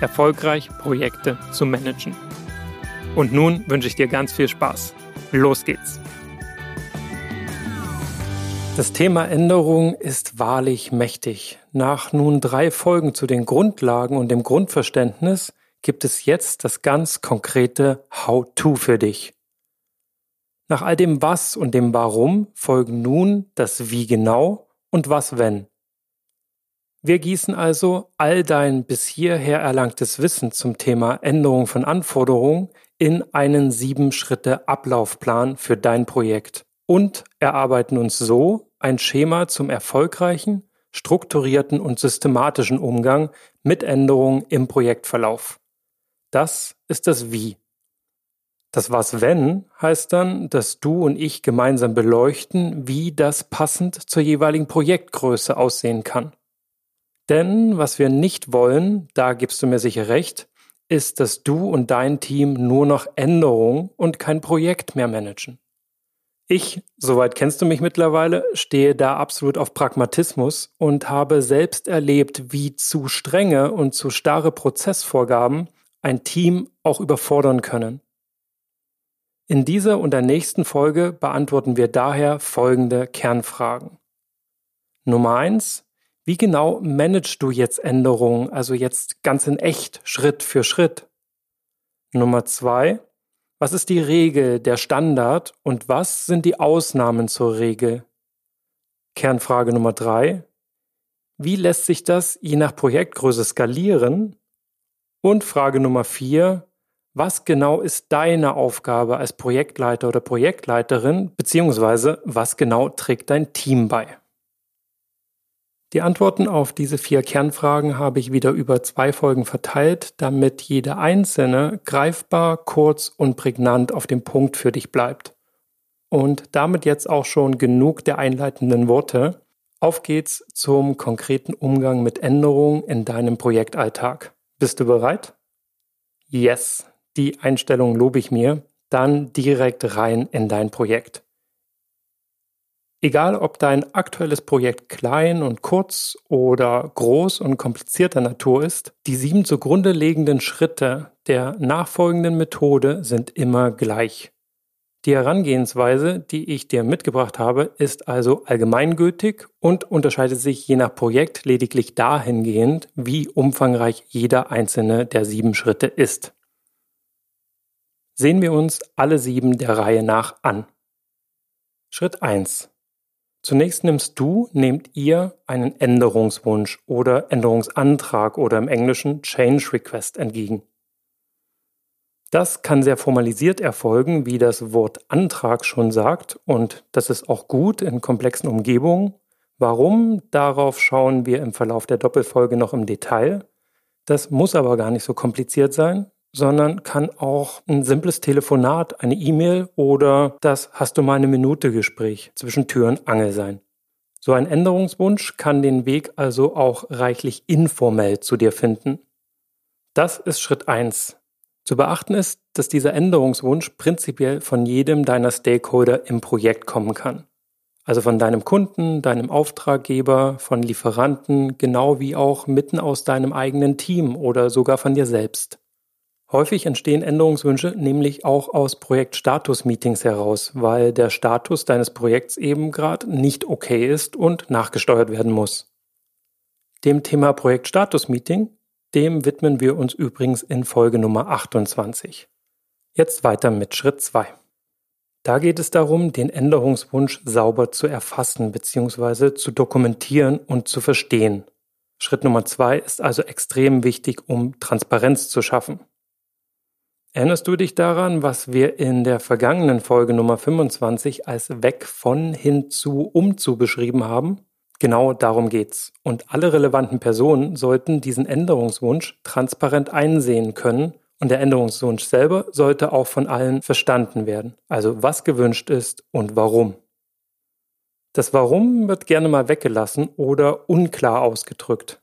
erfolgreich Projekte zu managen. Und nun wünsche ich dir ganz viel Spaß. Los geht's! Das Thema Änderung ist wahrlich mächtig. Nach nun drei Folgen zu den Grundlagen und dem Grundverständnis gibt es jetzt das ganz konkrete How-to für dich. Nach all dem Was und dem Warum folgen nun das Wie genau und was wenn. Wir gießen also all dein bis hierher erlangtes Wissen zum Thema Änderung von Anforderungen in einen sieben Schritte Ablaufplan für dein Projekt und erarbeiten uns so ein Schema zum erfolgreichen, strukturierten und systematischen Umgang mit Änderungen im Projektverlauf. Das ist das Wie. Das Was wenn heißt dann, dass du und ich gemeinsam beleuchten, wie das passend zur jeweiligen Projektgröße aussehen kann. Denn was wir nicht wollen, da gibst du mir sicher recht, ist, dass du und dein Team nur noch Änderungen und kein Projekt mehr managen. Ich, soweit kennst du mich mittlerweile, stehe da absolut auf Pragmatismus und habe selbst erlebt, wie zu strenge und zu starre Prozessvorgaben ein Team auch überfordern können. In dieser und der nächsten Folge beantworten wir daher folgende Kernfragen. Nummer eins: wie genau managst du jetzt Änderungen, also jetzt ganz in echt, Schritt für Schritt? Nummer zwei, was ist die Regel, der Standard und was sind die Ausnahmen zur Regel? Kernfrage Nummer drei, wie lässt sich das je nach Projektgröße skalieren? Und Frage Nummer vier, was genau ist deine Aufgabe als Projektleiter oder Projektleiterin, beziehungsweise was genau trägt dein Team bei? Die Antworten auf diese vier Kernfragen habe ich wieder über zwei Folgen verteilt, damit jede einzelne greifbar, kurz und prägnant auf dem Punkt für dich bleibt. Und damit jetzt auch schon genug der einleitenden Worte. Auf geht's zum konkreten Umgang mit Änderungen in deinem Projektalltag. Bist du bereit? Yes, die Einstellung lobe ich mir. Dann direkt rein in dein Projekt. Egal, ob dein aktuelles Projekt klein und kurz oder groß und komplizierter Natur ist, die sieben zugrunde liegenden Schritte der nachfolgenden Methode sind immer gleich. Die Herangehensweise, die ich dir mitgebracht habe, ist also allgemeingültig und unterscheidet sich je nach Projekt lediglich dahingehend, wie umfangreich jeder einzelne der sieben Schritte ist. Sehen wir uns alle sieben der Reihe nach an. Schritt 1. Zunächst nimmst du, nehmt ihr einen Änderungswunsch oder Änderungsantrag oder im Englischen Change Request entgegen. Das kann sehr formalisiert erfolgen, wie das Wort Antrag schon sagt, und das ist auch gut in komplexen Umgebungen. Warum? Darauf schauen wir im Verlauf der Doppelfolge noch im Detail. Das muss aber gar nicht so kompliziert sein sondern kann auch ein simples Telefonat, eine E-Mail oder das hast du mal eine Minute Gespräch zwischen Tür und Angel sein. So ein Änderungswunsch kann den Weg also auch reichlich informell zu dir finden. Das ist Schritt eins. Zu beachten ist, dass dieser Änderungswunsch prinzipiell von jedem deiner Stakeholder im Projekt kommen kann. Also von deinem Kunden, deinem Auftraggeber, von Lieferanten, genau wie auch mitten aus deinem eigenen Team oder sogar von dir selbst. Häufig entstehen Änderungswünsche nämlich auch aus Projektstatus-Meetings heraus, weil der Status deines Projekts eben gerade nicht okay ist und nachgesteuert werden muss. Dem Thema Projektstatus-Meeting Dem widmen wir uns übrigens in Folge Nummer 28. Jetzt weiter mit Schritt 2. Da geht es darum, den Änderungswunsch sauber zu erfassen bzw. zu dokumentieren und zu verstehen. Schritt Nummer 2 ist also extrem wichtig, um Transparenz zu schaffen. Erinnerst du dich daran, was wir in der vergangenen Folge Nummer 25 als weg von hin zu um zu beschrieben haben? Genau darum geht's. Und alle relevanten Personen sollten diesen Änderungswunsch transparent einsehen können und der Änderungswunsch selber sollte auch von allen verstanden werden. Also was gewünscht ist und warum. Das Warum wird gerne mal weggelassen oder unklar ausgedrückt.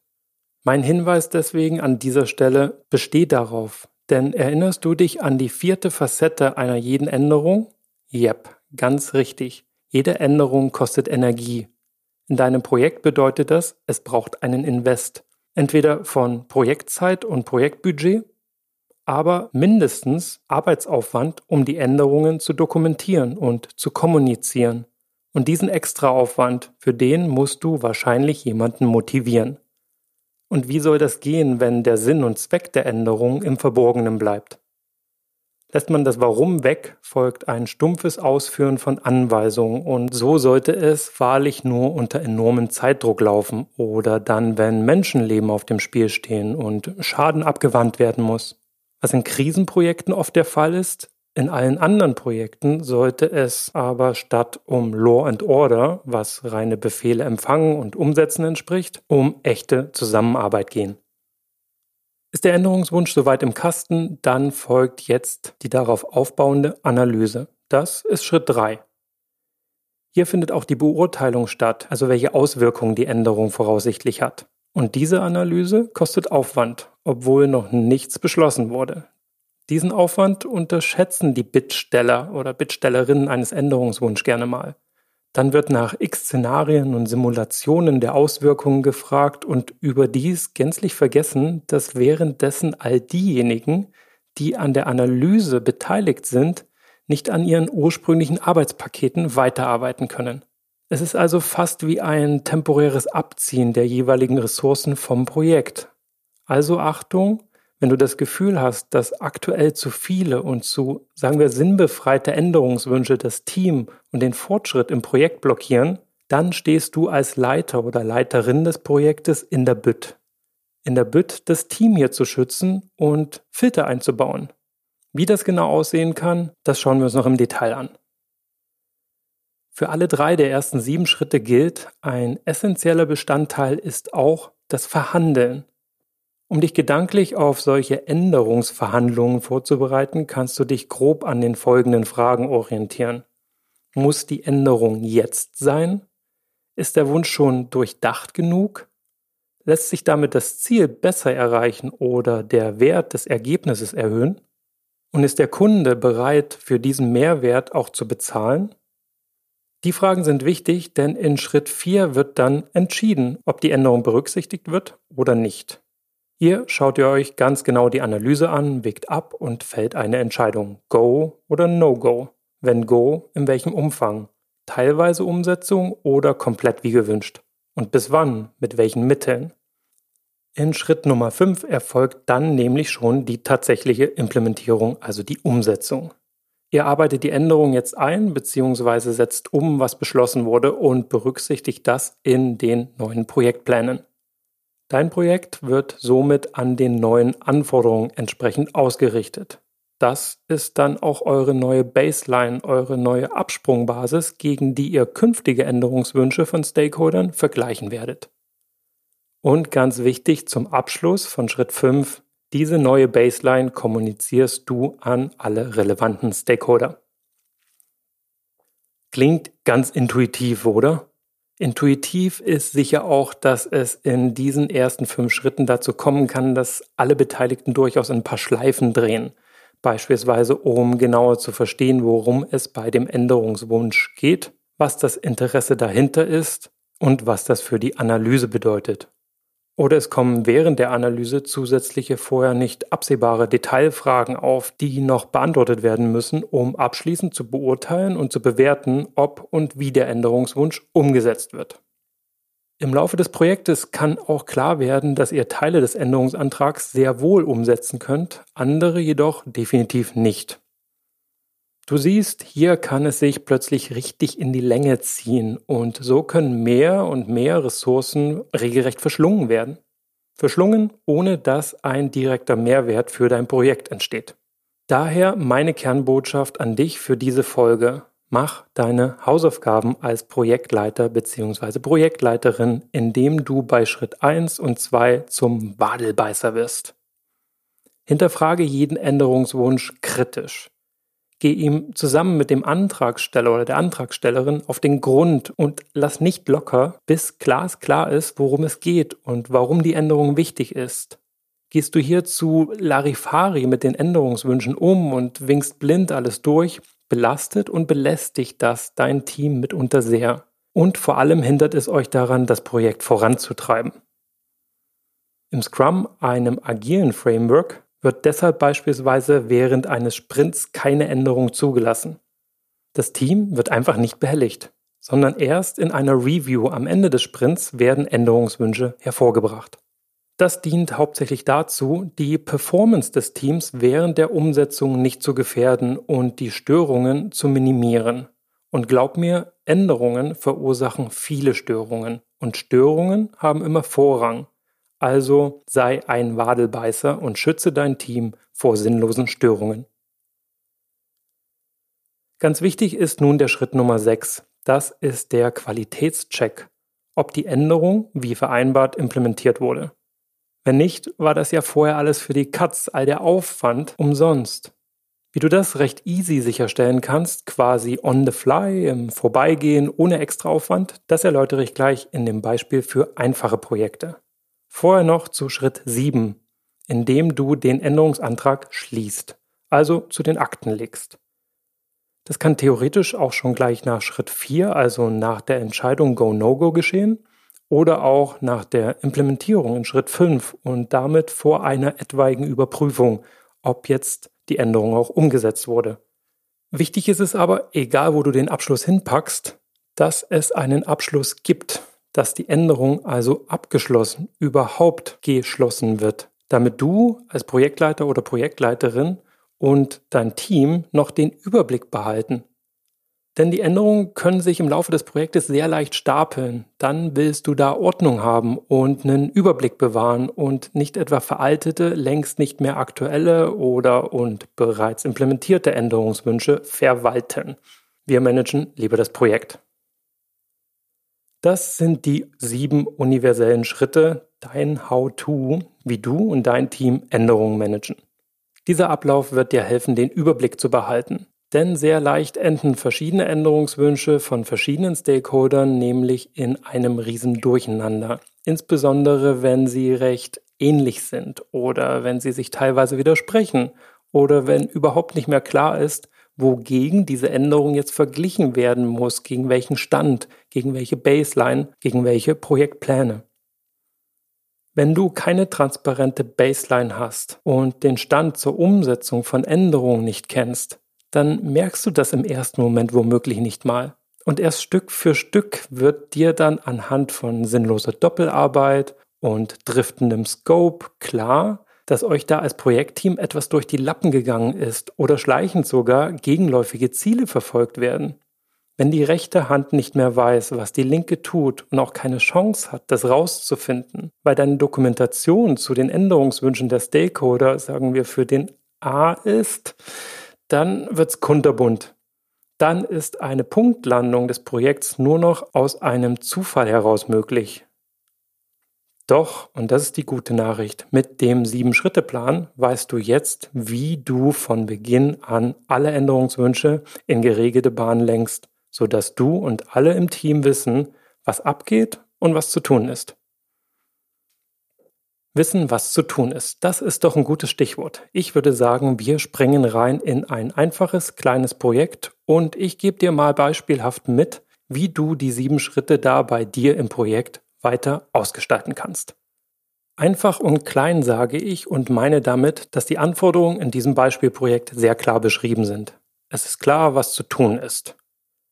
Mein Hinweis deswegen an dieser Stelle besteht darauf, denn erinnerst du dich an die vierte Facette einer jeden Änderung? Yep, ganz richtig. Jede Änderung kostet Energie. In deinem Projekt bedeutet das, es braucht einen Invest. Entweder von Projektzeit und Projektbudget, aber mindestens Arbeitsaufwand, um die Änderungen zu dokumentieren und zu kommunizieren. Und diesen Extraaufwand, für den musst du wahrscheinlich jemanden motivieren. Und wie soll das gehen, wenn der Sinn und Zweck der Änderung im Verborgenen bleibt? Lässt man das Warum weg, folgt ein stumpfes Ausführen von Anweisungen und so sollte es wahrlich nur unter enormem Zeitdruck laufen oder dann, wenn Menschenleben auf dem Spiel stehen und Schaden abgewandt werden muss. Was in Krisenprojekten oft der Fall ist, in allen anderen Projekten sollte es aber statt um Law and Order, was reine Befehle empfangen und umsetzen entspricht, um echte Zusammenarbeit gehen. Ist der Änderungswunsch soweit im Kasten, dann folgt jetzt die darauf aufbauende Analyse. Das ist Schritt 3. Hier findet auch die Beurteilung statt, also welche Auswirkungen die Änderung voraussichtlich hat. Und diese Analyse kostet Aufwand, obwohl noch nichts beschlossen wurde. Diesen Aufwand unterschätzen die Bittsteller oder Bittstellerinnen eines Änderungswunsch gerne mal. Dann wird nach x Szenarien und Simulationen der Auswirkungen gefragt und überdies gänzlich vergessen, dass währenddessen all diejenigen, die an der Analyse beteiligt sind, nicht an ihren ursprünglichen Arbeitspaketen weiterarbeiten können. Es ist also fast wie ein temporäres Abziehen der jeweiligen Ressourcen vom Projekt. Also Achtung, wenn du das Gefühl hast, dass aktuell zu viele und zu, sagen wir, sinnbefreite Änderungswünsche das Team und den Fortschritt im Projekt blockieren, dann stehst du als Leiter oder Leiterin des Projektes in der Bütt. In der Bütt, das Team hier zu schützen und Filter einzubauen. Wie das genau aussehen kann, das schauen wir uns noch im Detail an. Für alle drei der ersten sieben Schritte gilt, ein essentieller Bestandteil ist auch das Verhandeln. Um dich gedanklich auf solche Änderungsverhandlungen vorzubereiten, kannst du dich grob an den folgenden Fragen orientieren. Muss die Änderung jetzt sein? Ist der Wunsch schon durchdacht genug? Lässt sich damit das Ziel besser erreichen oder der Wert des Ergebnisses erhöhen? Und ist der Kunde bereit, für diesen Mehrwert auch zu bezahlen? Die Fragen sind wichtig, denn in Schritt 4 wird dann entschieden, ob die Änderung berücksichtigt wird oder nicht. Hier schaut ihr euch ganz genau die Analyse an, wägt ab und fällt eine Entscheidung. Go oder No-Go. Wenn Go, in welchem Umfang? Teilweise Umsetzung oder komplett wie gewünscht? Und bis wann? Mit welchen Mitteln? In Schritt Nummer 5 erfolgt dann nämlich schon die tatsächliche Implementierung, also die Umsetzung. Ihr arbeitet die Änderung jetzt ein bzw. setzt um, was beschlossen wurde und berücksichtigt das in den neuen Projektplänen. Dein Projekt wird somit an den neuen Anforderungen entsprechend ausgerichtet. Das ist dann auch eure neue Baseline, eure neue Absprungbasis, gegen die ihr künftige Änderungswünsche von Stakeholdern vergleichen werdet. Und ganz wichtig zum Abschluss von Schritt 5, diese neue Baseline kommunizierst du an alle relevanten Stakeholder. Klingt ganz intuitiv, oder? Intuitiv ist sicher auch, dass es in diesen ersten fünf Schritten dazu kommen kann, dass alle Beteiligten durchaus ein paar Schleifen drehen. Beispielsweise, um genauer zu verstehen, worum es bei dem Änderungswunsch geht, was das Interesse dahinter ist und was das für die Analyse bedeutet. Oder es kommen während der Analyse zusätzliche vorher nicht absehbare Detailfragen auf, die noch beantwortet werden müssen, um abschließend zu beurteilen und zu bewerten, ob und wie der Änderungswunsch umgesetzt wird. Im Laufe des Projektes kann auch klar werden, dass ihr Teile des Änderungsantrags sehr wohl umsetzen könnt, andere jedoch definitiv nicht. Du siehst, hier kann es sich plötzlich richtig in die Länge ziehen und so können mehr und mehr Ressourcen regelrecht verschlungen werden. Verschlungen, ohne dass ein direkter Mehrwert für dein Projekt entsteht. Daher meine Kernbotschaft an dich für diese Folge. Mach deine Hausaufgaben als Projektleiter bzw. Projektleiterin, indem du bei Schritt 1 und 2 zum Wadelbeißer wirst. Hinterfrage jeden Änderungswunsch kritisch. Geh ihm zusammen mit dem Antragsteller oder der Antragstellerin auf den Grund und lass nicht locker, bis glasklar ist, worum es geht und warum die Änderung wichtig ist. Gehst du hier zu Larifari mit den Änderungswünschen um und winkst blind alles durch, belastet und belästigt das dein Team mitunter sehr. Und vor allem hindert es euch daran, das Projekt voranzutreiben. Im Scrum, einem agilen Framework, wird deshalb beispielsweise während eines Sprints keine Änderung zugelassen. Das Team wird einfach nicht behelligt, sondern erst in einer Review am Ende des Sprints werden Änderungswünsche hervorgebracht. Das dient hauptsächlich dazu, die Performance des Teams während der Umsetzung nicht zu gefährden und die Störungen zu minimieren. Und glaub mir, Änderungen verursachen viele Störungen und Störungen haben immer Vorrang. Also sei ein Wadelbeißer und schütze dein Team vor sinnlosen Störungen. Ganz wichtig ist nun der Schritt Nummer 6. Das ist der Qualitätscheck, ob die Änderung wie vereinbart implementiert wurde. Wenn nicht, war das ja vorher alles für die Katz, all der Aufwand umsonst. Wie du das recht easy sicherstellen kannst, quasi on the fly, im Vorbeigehen, ohne extra Aufwand, das erläutere ich gleich in dem Beispiel für einfache Projekte. Vorher noch zu Schritt 7, in dem du den Änderungsantrag schließt, also zu den Akten legst. Das kann theoretisch auch schon gleich nach Schritt 4, also nach der Entscheidung Go-No-Go geschehen oder auch nach der Implementierung in Schritt 5 und damit vor einer etwaigen Überprüfung, ob jetzt die Änderung auch umgesetzt wurde. Wichtig ist es aber, egal wo du den Abschluss hinpackst, dass es einen Abschluss gibt, dass die Änderung also abgeschlossen, überhaupt geschlossen wird, damit du als Projektleiter oder Projektleiterin und dein Team noch den Überblick behalten denn die Änderungen können sich im Laufe des Projektes sehr leicht stapeln. Dann willst du da Ordnung haben und einen Überblick bewahren und nicht etwa veraltete, längst nicht mehr aktuelle oder und bereits implementierte Änderungswünsche verwalten. Wir managen lieber das Projekt. Das sind die sieben universellen Schritte, dein How-to, wie du und dein Team Änderungen managen. Dieser Ablauf wird dir helfen, den Überblick zu behalten. Denn sehr leicht enden verschiedene Änderungswünsche von verschiedenen Stakeholdern nämlich in einem riesen Durcheinander. Insbesondere wenn sie recht ähnlich sind oder wenn sie sich teilweise widersprechen oder wenn überhaupt nicht mehr klar ist, wogegen diese Änderung jetzt verglichen werden muss, gegen welchen Stand, gegen welche Baseline, gegen welche Projektpläne. Wenn du keine transparente Baseline hast und den Stand zur Umsetzung von Änderungen nicht kennst, dann merkst du das im ersten Moment womöglich nicht mal. Und erst Stück für Stück wird dir dann anhand von sinnloser Doppelarbeit und driftendem Scope klar, dass euch da als Projektteam etwas durch die Lappen gegangen ist oder schleichend sogar gegenläufige Ziele verfolgt werden. Wenn die rechte Hand nicht mehr weiß, was die linke tut und auch keine Chance hat, das rauszufinden, weil deine Dokumentation zu den Änderungswünschen der Stakeholder, sagen wir, für den A ist, dann wird's kunterbunt. Dann ist eine Punktlandung des Projekts nur noch aus einem Zufall heraus möglich. Doch, und das ist die gute Nachricht, mit dem Sieben-Schritte-Plan weißt du jetzt, wie du von Beginn an alle Änderungswünsche in geregelte Bahn lenkst, sodass du und alle im Team wissen, was abgeht und was zu tun ist. Wissen, was zu tun ist. Das ist doch ein gutes Stichwort. Ich würde sagen, wir springen rein in ein einfaches, kleines Projekt und ich gebe dir mal beispielhaft mit, wie du die sieben Schritte da bei dir im Projekt weiter ausgestalten kannst. Einfach und klein sage ich und meine damit, dass die Anforderungen in diesem Beispielprojekt sehr klar beschrieben sind. Es ist klar, was zu tun ist.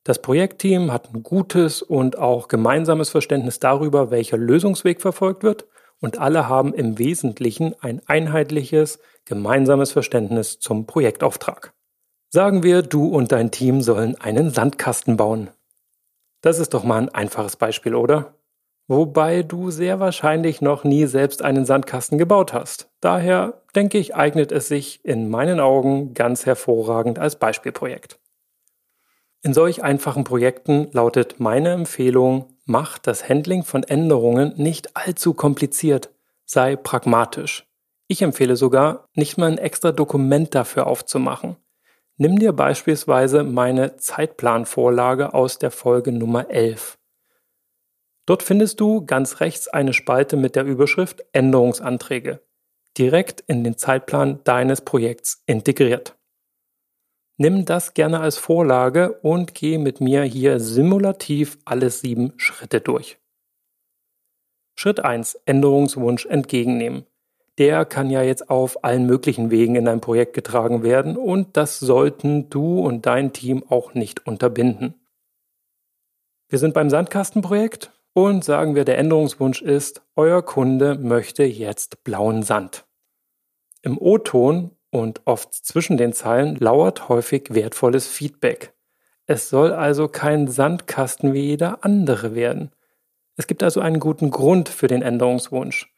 Das Projektteam hat ein gutes und auch gemeinsames Verständnis darüber, welcher Lösungsweg verfolgt wird und alle haben im Wesentlichen ein einheitliches, gemeinsames Verständnis zum Projektauftrag. Sagen wir, du und dein Team sollen einen Sandkasten bauen. Das ist doch mal ein einfaches Beispiel, oder? Wobei du sehr wahrscheinlich noch nie selbst einen Sandkasten gebaut hast. Daher denke ich, eignet es sich in meinen Augen ganz hervorragend als Beispielprojekt. In solch einfachen Projekten lautet meine Empfehlung, mach das Handling von Änderungen nicht allzu kompliziert, sei pragmatisch. Ich empfehle sogar, nicht mal ein extra Dokument dafür aufzumachen. Nimm dir beispielsweise meine Zeitplanvorlage aus der Folge Nummer 11. Dort findest du ganz rechts eine Spalte mit der Überschrift Änderungsanträge, direkt in den Zeitplan deines Projekts integriert. Nimm das gerne als Vorlage und geh mit mir hier simulativ alle sieben Schritte durch. Schritt 1. Änderungswunsch entgegennehmen der kann ja jetzt auf allen möglichen Wegen in ein Projekt getragen werden und das sollten du und dein Team auch nicht unterbinden. Wir sind beim Sandkastenprojekt und sagen wir, der Änderungswunsch ist, euer Kunde möchte jetzt blauen Sand. Im O-Ton und oft zwischen den Zeilen lauert häufig wertvolles Feedback. Es soll also kein Sandkasten wie jeder andere werden. Es gibt also einen guten Grund für den Änderungswunsch.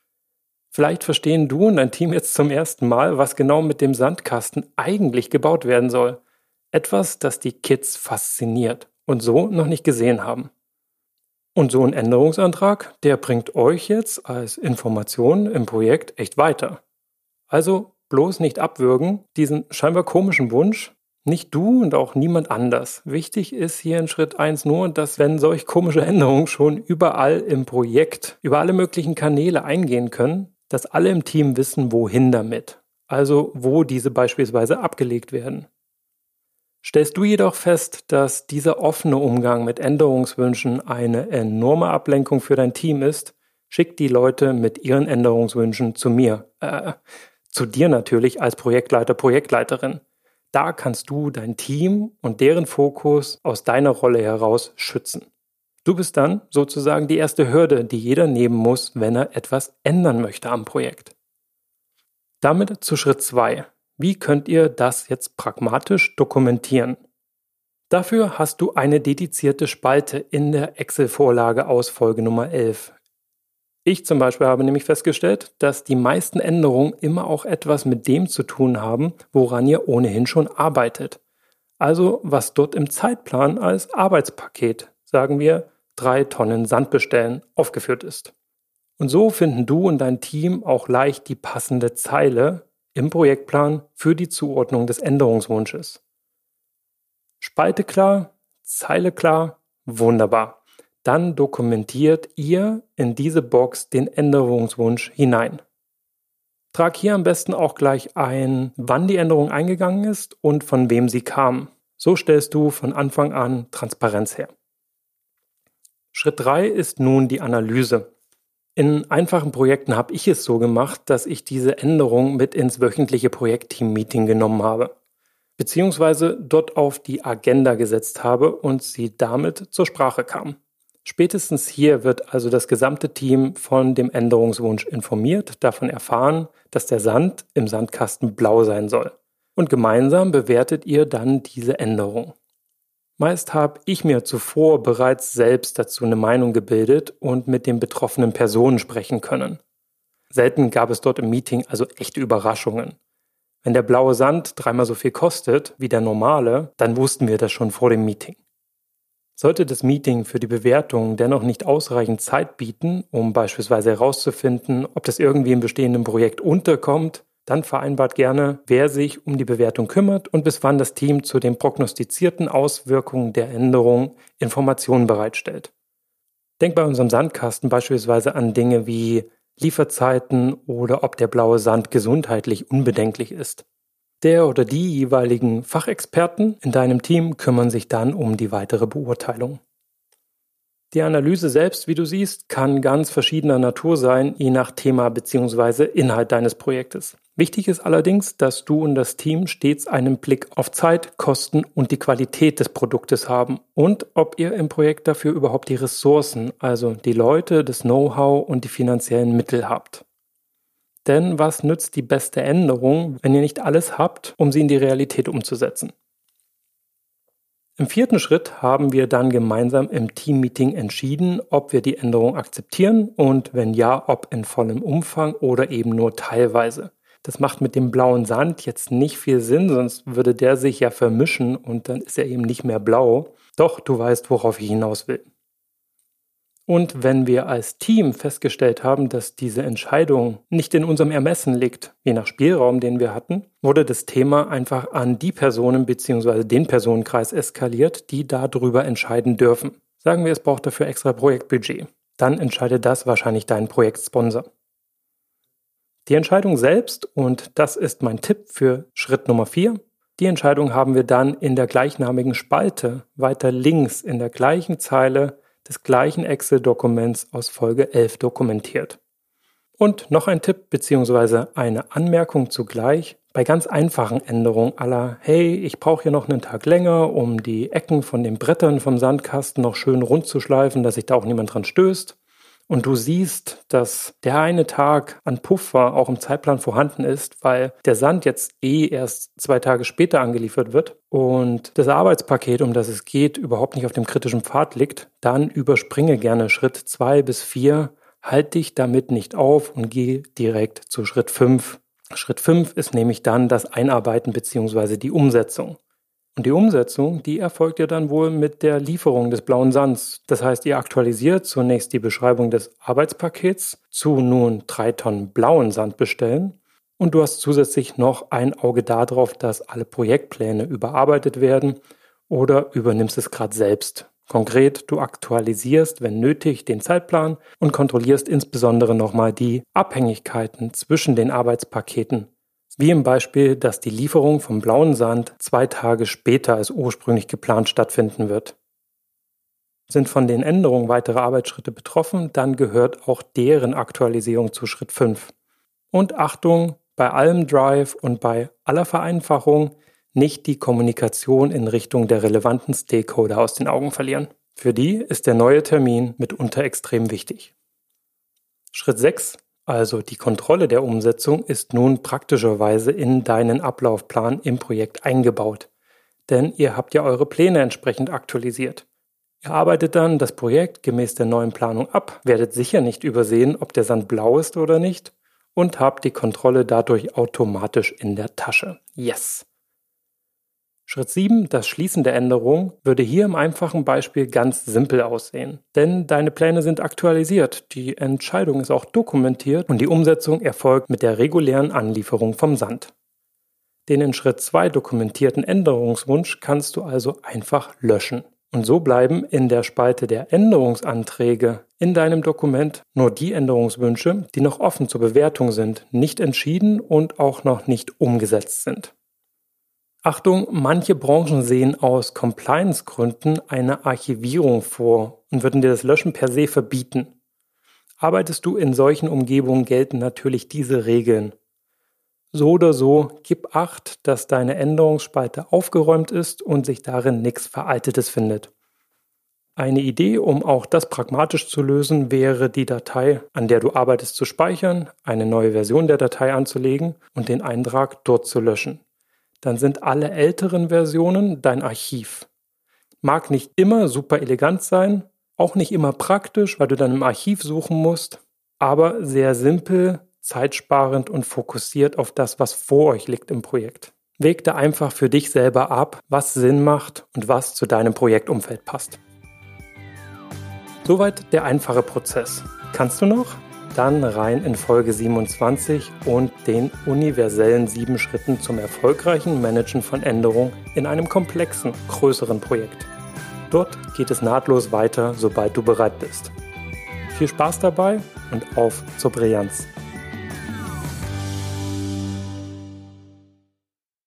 Vielleicht verstehen du und dein Team jetzt zum ersten Mal, was genau mit dem Sandkasten eigentlich gebaut werden soll. Etwas, das die Kids fasziniert und so noch nicht gesehen haben. Und so ein Änderungsantrag, der bringt euch jetzt als Information im Projekt echt weiter. Also bloß nicht abwürgen, diesen scheinbar komischen Wunsch, nicht du und auch niemand anders. Wichtig ist hier in Schritt 1 nur, dass wenn solch komische Änderungen schon überall im Projekt, über alle möglichen Kanäle eingehen können, dass alle im Team wissen, wohin damit, also wo diese beispielsweise abgelegt werden. Stellst du jedoch fest, dass dieser offene Umgang mit Änderungswünschen eine enorme Ablenkung für dein Team ist, schick die Leute mit ihren Änderungswünschen zu mir, äh, zu dir natürlich als Projektleiter, Projektleiterin. Da kannst du dein Team und deren Fokus aus deiner Rolle heraus schützen. Du bist dann sozusagen die erste Hürde, die jeder nehmen muss, wenn er etwas ändern möchte am Projekt. Damit zu Schritt 2. Wie könnt ihr das jetzt pragmatisch dokumentieren? Dafür hast du eine dedizierte Spalte in der Excel-Vorlage aus Folge Nummer 11. Ich zum Beispiel habe nämlich festgestellt, dass die meisten Änderungen immer auch etwas mit dem zu tun haben, woran ihr ohnehin schon arbeitet. Also was dort im Zeitplan als Arbeitspaket, sagen wir, drei Tonnen Sand bestellen aufgeführt ist. Und so finden du und dein Team auch leicht die passende Zeile im Projektplan für die Zuordnung des Änderungswunsches. Spalte klar, Zeile klar, wunderbar. Dann dokumentiert ihr in diese Box den Änderungswunsch hinein. Trag hier am besten auch gleich ein, wann die Änderung eingegangen ist und von wem sie kam. So stellst du von Anfang an Transparenz her. Schritt 3 ist nun die Analyse. In einfachen Projekten habe ich es so gemacht, dass ich diese Änderung mit ins wöchentliche Projektteam-Meeting genommen habe, beziehungsweise dort auf die Agenda gesetzt habe und sie damit zur Sprache kam. Spätestens hier wird also das gesamte Team von dem Änderungswunsch informiert, davon erfahren, dass der Sand im Sandkasten blau sein soll. Und gemeinsam bewertet ihr dann diese Änderung. Meist habe ich mir zuvor bereits selbst dazu eine Meinung gebildet und mit den betroffenen Personen sprechen können. Selten gab es dort im Meeting also echte Überraschungen. Wenn der blaue Sand dreimal so viel kostet wie der normale, dann wussten wir das schon vor dem Meeting. Sollte das Meeting für die Bewertung dennoch nicht ausreichend Zeit bieten, um beispielsweise herauszufinden, ob das irgendwie im bestehenden Projekt unterkommt, dann vereinbart gerne, wer sich um die Bewertung kümmert und bis wann das Team zu den prognostizierten Auswirkungen der Änderung Informationen bereitstellt. Denk bei unserem Sandkasten beispielsweise an Dinge wie Lieferzeiten oder ob der blaue Sand gesundheitlich unbedenklich ist. Der oder die jeweiligen Fachexperten in deinem Team kümmern sich dann um die weitere Beurteilung. Die Analyse selbst, wie du siehst, kann ganz verschiedener Natur sein, je nach Thema bzw. Inhalt deines Projektes. Wichtig ist allerdings, dass du und das Team stets einen Blick auf Zeit, Kosten und die Qualität des Produktes haben und ob ihr im Projekt dafür überhaupt die Ressourcen, also die Leute, das Know-how und die finanziellen Mittel habt. Denn was nützt die beste Änderung, wenn ihr nicht alles habt, um sie in die Realität umzusetzen? Im vierten Schritt haben wir dann gemeinsam im Teammeeting entschieden, ob wir die Änderung akzeptieren und wenn ja, ob in vollem Umfang oder eben nur teilweise. Das macht mit dem blauen Sand jetzt nicht viel Sinn, sonst würde der sich ja vermischen und dann ist er eben nicht mehr blau. Doch du weißt, worauf ich hinaus will. Und wenn wir als Team festgestellt haben, dass diese Entscheidung nicht in unserem Ermessen liegt, je nach Spielraum, den wir hatten, wurde das Thema einfach an die Personen bzw. den Personenkreis eskaliert, die darüber entscheiden dürfen. Sagen wir, es braucht dafür extra Projektbudget. Dann entscheidet das wahrscheinlich dein Projektsponsor. Die Entscheidung selbst, und das ist mein Tipp für Schritt Nummer 4, die Entscheidung haben wir dann in der gleichnamigen Spalte weiter links in der gleichen Zeile des gleichen Excel-Dokuments aus Folge 11 dokumentiert. Und noch ein Tipp bzw. eine Anmerkung zugleich. Bei ganz einfachen Änderungen aller, hey, ich brauche hier noch einen Tag länger, um die Ecken von den Brettern vom Sandkasten noch schön rund zu schleifen, dass sich da auch niemand dran stößt und du siehst, dass der eine Tag an Puffer auch im Zeitplan vorhanden ist, weil der Sand jetzt eh erst zwei Tage später angeliefert wird und das Arbeitspaket, um das es geht, überhaupt nicht auf dem kritischen Pfad liegt, dann überspringe gerne Schritt zwei bis vier, halt dich damit nicht auf und geh direkt zu Schritt fünf. Schritt fünf ist nämlich dann das Einarbeiten bzw. die Umsetzung. Und die Umsetzung, die erfolgt ja dann wohl mit der Lieferung des blauen Sands. Das heißt, ihr aktualisiert zunächst die Beschreibung des Arbeitspakets zu nun drei Tonnen blauen Sand bestellen. Und du hast zusätzlich noch ein Auge darauf, dass alle Projektpläne überarbeitet werden oder übernimmst es gerade selbst. Konkret, du aktualisierst, wenn nötig, den Zeitplan und kontrollierst insbesondere nochmal die Abhängigkeiten zwischen den Arbeitspaketen wie im Beispiel, dass die Lieferung vom blauen Sand zwei Tage später als ursprünglich geplant stattfinden wird. Sind von den Änderungen weitere Arbeitsschritte betroffen, dann gehört auch deren Aktualisierung zu Schritt 5. Und Achtung, bei allem Drive und bei aller Vereinfachung nicht die Kommunikation in Richtung der relevanten Stakeholder aus den Augen verlieren. Für die ist der neue Termin mitunter extrem wichtig. Schritt 6 also die Kontrolle der Umsetzung ist nun praktischerweise in deinen Ablaufplan im Projekt eingebaut. Denn ihr habt ja eure Pläne entsprechend aktualisiert. Ihr arbeitet dann das Projekt gemäß der neuen Planung ab, werdet sicher nicht übersehen, ob der Sand blau ist oder nicht und habt die Kontrolle dadurch automatisch in der Tasche. Yes! Schritt 7, das Schließen der Änderung, würde hier im einfachen Beispiel ganz simpel aussehen. Denn deine Pläne sind aktualisiert, die Entscheidung ist auch dokumentiert und die Umsetzung erfolgt mit der regulären Anlieferung vom Sand. Den in Schritt 2 dokumentierten Änderungswunsch kannst du also einfach löschen. Und so bleiben in der Spalte der Änderungsanträge in deinem Dokument nur die Änderungswünsche, die noch offen zur Bewertung sind, nicht entschieden und auch noch nicht umgesetzt sind. Achtung, manche Branchen sehen aus Compliance-Gründen eine Archivierung vor und würden dir das Löschen per se verbieten. Arbeitest du in solchen Umgebungen, gelten natürlich diese Regeln. So oder so, gib acht, dass deine Änderungsspalte aufgeräumt ist und sich darin nichts Veraltetes findet. Eine Idee, um auch das pragmatisch zu lösen, wäre die Datei, an der du arbeitest, zu speichern, eine neue Version der Datei anzulegen und den Eintrag dort zu löschen dann sind alle älteren Versionen dein Archiv. Mag nicht immer super elegant sein, auch nicht immer praktisch, weil du dann im Archiv suchen musst, aber sehr simpel, zeitsparend und fokussiert auf das, was vor euch liegt im Projekt. Weg da einfach für dich selber ab, was Sinn macht und was zu deinem Projektumfeld passt. Soweit der einfache Prozess. Kannst du noch? Dann rein in Folge 27 und den universellen sieben Schritten zum erfolgreichen Managen von Änderungen in einem komplexen, größeren Projekt. Dort geht es nahtlos weiter, sobald du bereit bist. Viel Spaß dabei und auf zur Brillanz!